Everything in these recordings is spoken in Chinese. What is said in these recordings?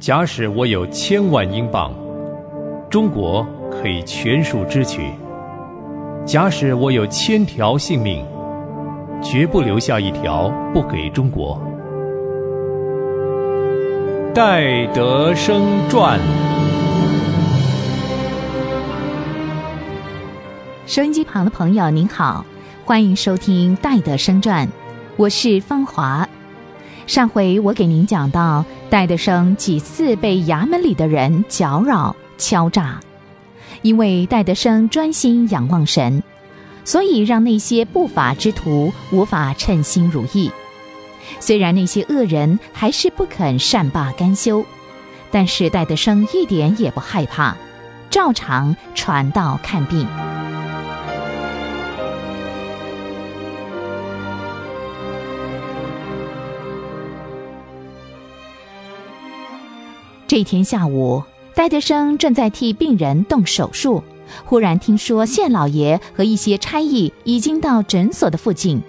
假使我有千万英镑，中国可以全数支取；假使我有千条性命，绝不留下一条不给中国。戴德生传。收音机旁的朋友您好，欢迎收听《戴德生传》，我是芳华。上回我给您讲到，戴德生几次被衙门里的人搅扰、敲诈，因为戴德生专心仰望神，所以让那些不法之徒无法称心如意。虽然那些恶人还是不肯善罢甘休，但是戴德生一点也不害怕，照常传道看病。这天下午，戴德生正在替病人动手术，忽然听说县老爷和一些差役已经到诊所的附近。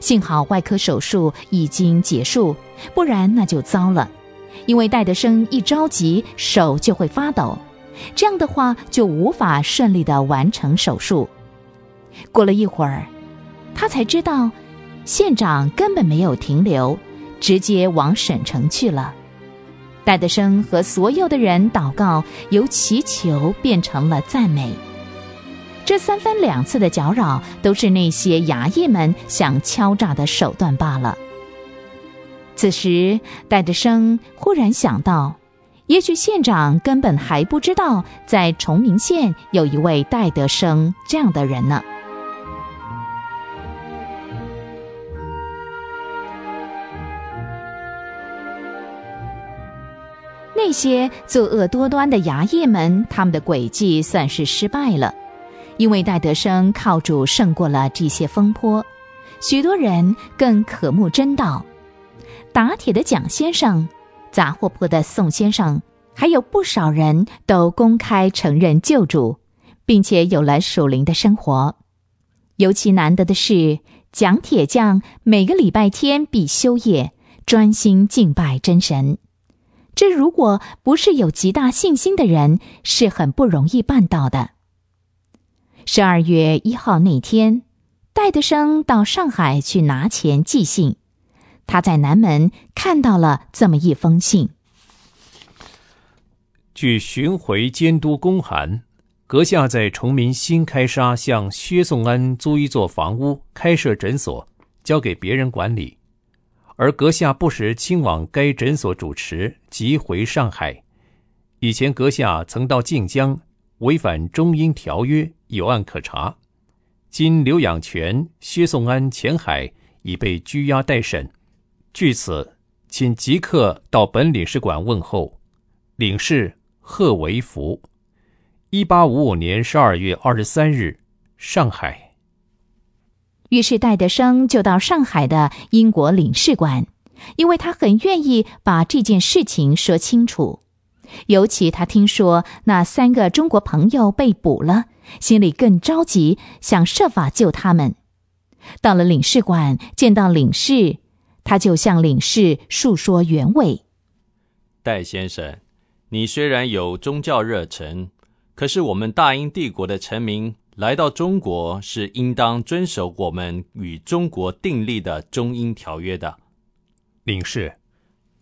幸好外科手术已经结束，不然那就糟了。因为戴德生一着急，手就会发抖，这样的话就无法顺利的完成手术。过了一会儿，他才知道，县长根本没有停留，直接往省城去了。戴德生和所有的人祷告，由祈求变成了赞美。这三番两次的搅扰，都是那些衙役们想敲诈的手段罢了。此时，戴德生忽然想到，也许县长根本还不知道，在崇明县有一位戴德生这样的人呢。那些作恶多端的衙役们，他们的诡计算是失败了，因为戴德生靠主胜过了这些风波，许多人更渴慕真道。打铁的蒋先生，杂货铺的宋先生，还有不少人都公开承认救主，并且有了属灵的生活。尤其难得的是，蒋铁匠每个礼拜天必修业，专心敬拜真神。这如果不是有极大信心的人，是很不容易办到的。十二月一号那天，戴德生到上海去拿钱寄信，他在南门看到了这么一封信。据巡回监督公函，阁下在崇明新开沙向薛颂安租一座房屋，开设诊所，交给别人管理。而阁下不时亲往该诊所主持，即回上海。以前阁下曾到晋江，违反中英条约，有案可查。今刘养全、薛颂安前海已被拘押待审。据此，请即刻到本领事馆问候。领事贺维福，一八五五年十二月二十三日，上海。于是戴德生就到上海的英国领事馆，因为他很愿意把这件事情说清楚。尤其他听说那三个中国朋友被捕了，心里更着急，想设法救他们。到了领事馆，见到领事，他就向领事述说原委。戴先生，你虽然有宗教热忱，可是我们大英帝国的臣民。来到中国是应当遵守我们与中国订立的中英条约的，领事，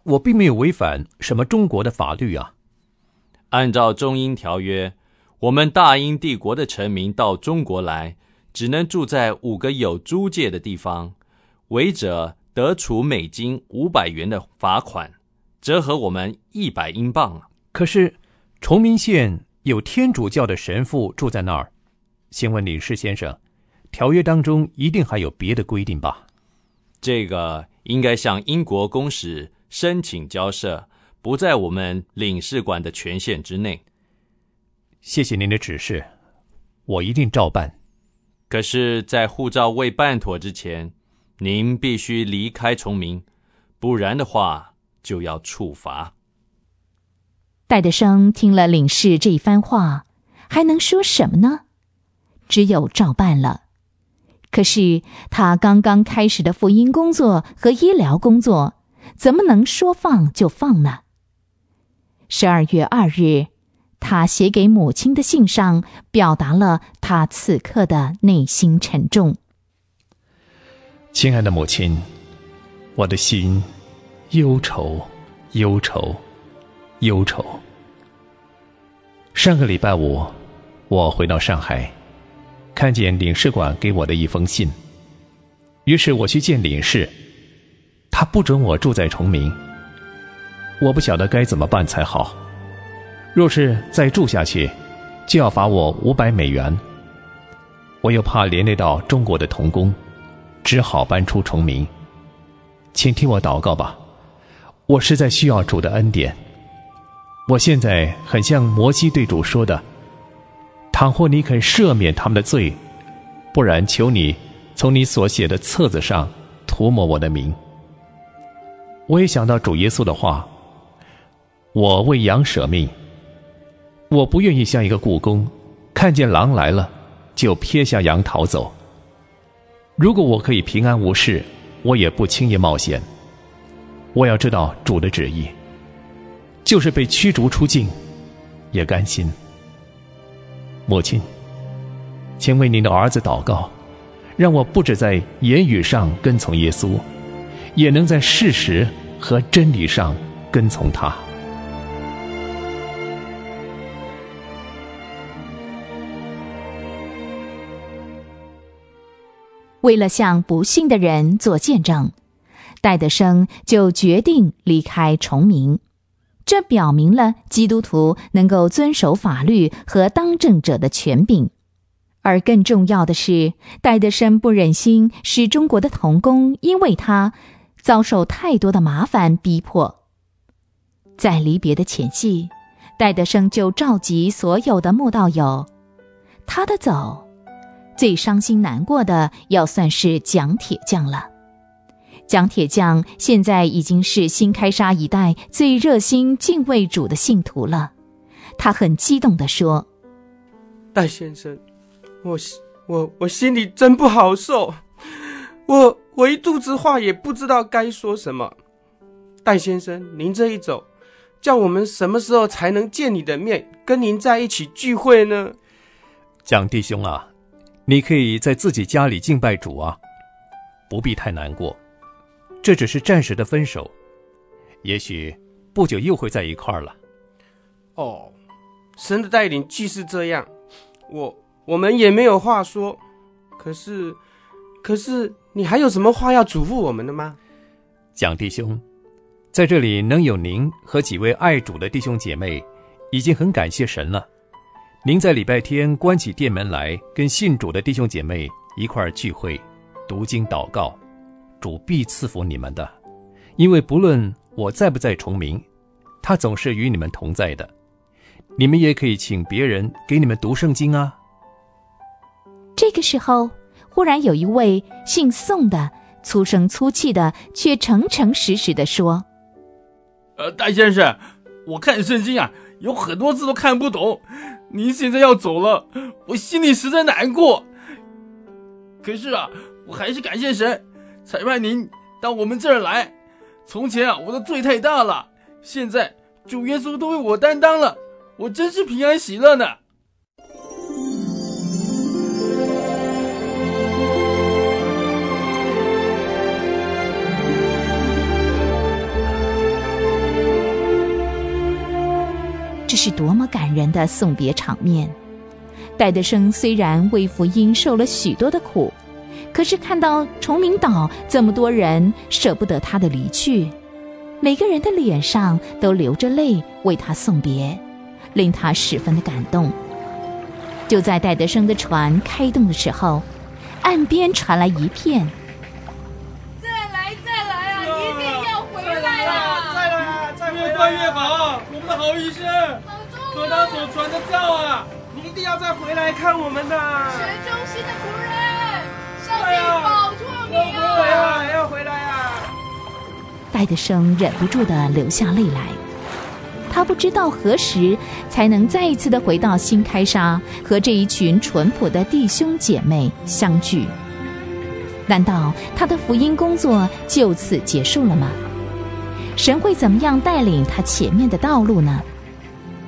我并没有违反什么中国的法律啊。按照中英条约，我们大英帝国的臣民到中国来，只能住在五个有租界的地方，违者得处美金五百元的罚款，折合我们一百英镑。可是崇明县有天主教的神父住在那儿。先问领事先生，条约当中一定还有别的规定吧？这个应该向英国公使申请交涉，不在我们领事馆的权限之内。谢谢您的指示，我一定照办。可是，在护照未办妥之前，您必须离开崇明，不然的话就要处罚。戴德生听了领事这一番话，还能说什么呢？只有照办了。可是他刚刚开始的福音工作和医疗工作，怎么能说放就放呢？十二月二日，他写给母亲的信上，表达了他此刻的内心沉重。亲爱的母亲，我的心忧愁，忧愁，忧愁。上个礼拜五，我回到上海，看见领事馆给我的一封信，于是我去见领事，他不准我住在崇明。我不晓得该怎么办才好。若是再住下去，就要罚我五百美元。我又怕连累到中国的童工。只好搬出崇明，请听我祷告吧。我实在需要主的恩典。我现在很像摩西对主说的：“倘或你肯赦免他们的罪，不然求你从你所写的册子上涂抹我的名。”我也想到主耶稣的话：“我为羊舍命。”我不愿意像一个故宫，看见狼来了就撇下羊逃走。如果我可以平安无事，我也不轻易冒险。我要知道主的旨意，就是被驱逐出境，也甘心。母亲，请为您的儿子祷告，让我不止在言语上跟从耶稣，也能在事实和真理上跟从他。为了向不幸的人做见证，戴德生就决定离开崇明。这表明了基督徒能够遵守法律和当政者的权柄。而更重要的是，戴德生不忍心使中国的童工因为他遭受太多的麻烦逼迫。在离别的前夕，戴德生就召集所有的慕道友，他的走。最伤心难过的要算是蒋铁匠了。蒋铁匠现在已经是新开沙一带最热心敬畏主的信徒了。他很激动地说：“戴先生，我我我心里真不好受，我我一肚子话也不知道该说什么。戴先生，您这一走，叫我们什么时候才能见你的面，跟您在一起聚会呢？”蒋弟兄啊。你可以在自己家里敬拜主啊，不必太难过，这只是暂时的分手，也许不久又会在一块儿了。哦，神的带领既是这样，我我们也没有话说。可是，可是你还有什么话要嘱咐我们的吗，蒋弟兄？在这里能有您和几位爱主的弟兄姐妹，已经很感谢神了。您在礼拜天关起店门来，跟信主的弟兄姐妹一块儿聚会、读经、祷告，主必赐福你们的。因为不论我在不在崇明，他总是与你们同在的。你们也可以请别人给你们读圣经啊。这个时候，忽然有一位姓宋的粗声粗气的，却诚诚实实的说：“呃，戴先生，我看圣经啊，有很多字都看不懂。”您现在要走了，我心里实在难过。可是啊，我还是感谢神，才派您到我们这儿来。从前啊，我的罪太大了，现在主耶稣都为我担当了，我真是平安喜乐呢。这是多么感人的送别场面！戴德生虽然为福音受了许多的苦，可是看到崇明岛这么多人舍不得他的离去，每个人的脸上都流着泪为他送别，令他十分的感动。就在戴德生的船开动的时候，岸边传来一片：“再来，再来啊！一定要回来啊！再来啊！再越快越好！我们的好医生。”和他所传的教啊，你一定要再回来看我们的神中心的仆人，保佑你啊！要回来啊！要回来啊！戴德生忍不住的流下泪来，他不知道何时才能再一次的回到新开沙和这一群淳朴的弟兄姐妹相聚。难道他的福音工作就此结束了吗？神会怎么样带领他前面的道路呢？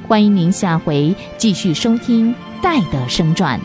欢迎您下回继续收听《戴德生传》。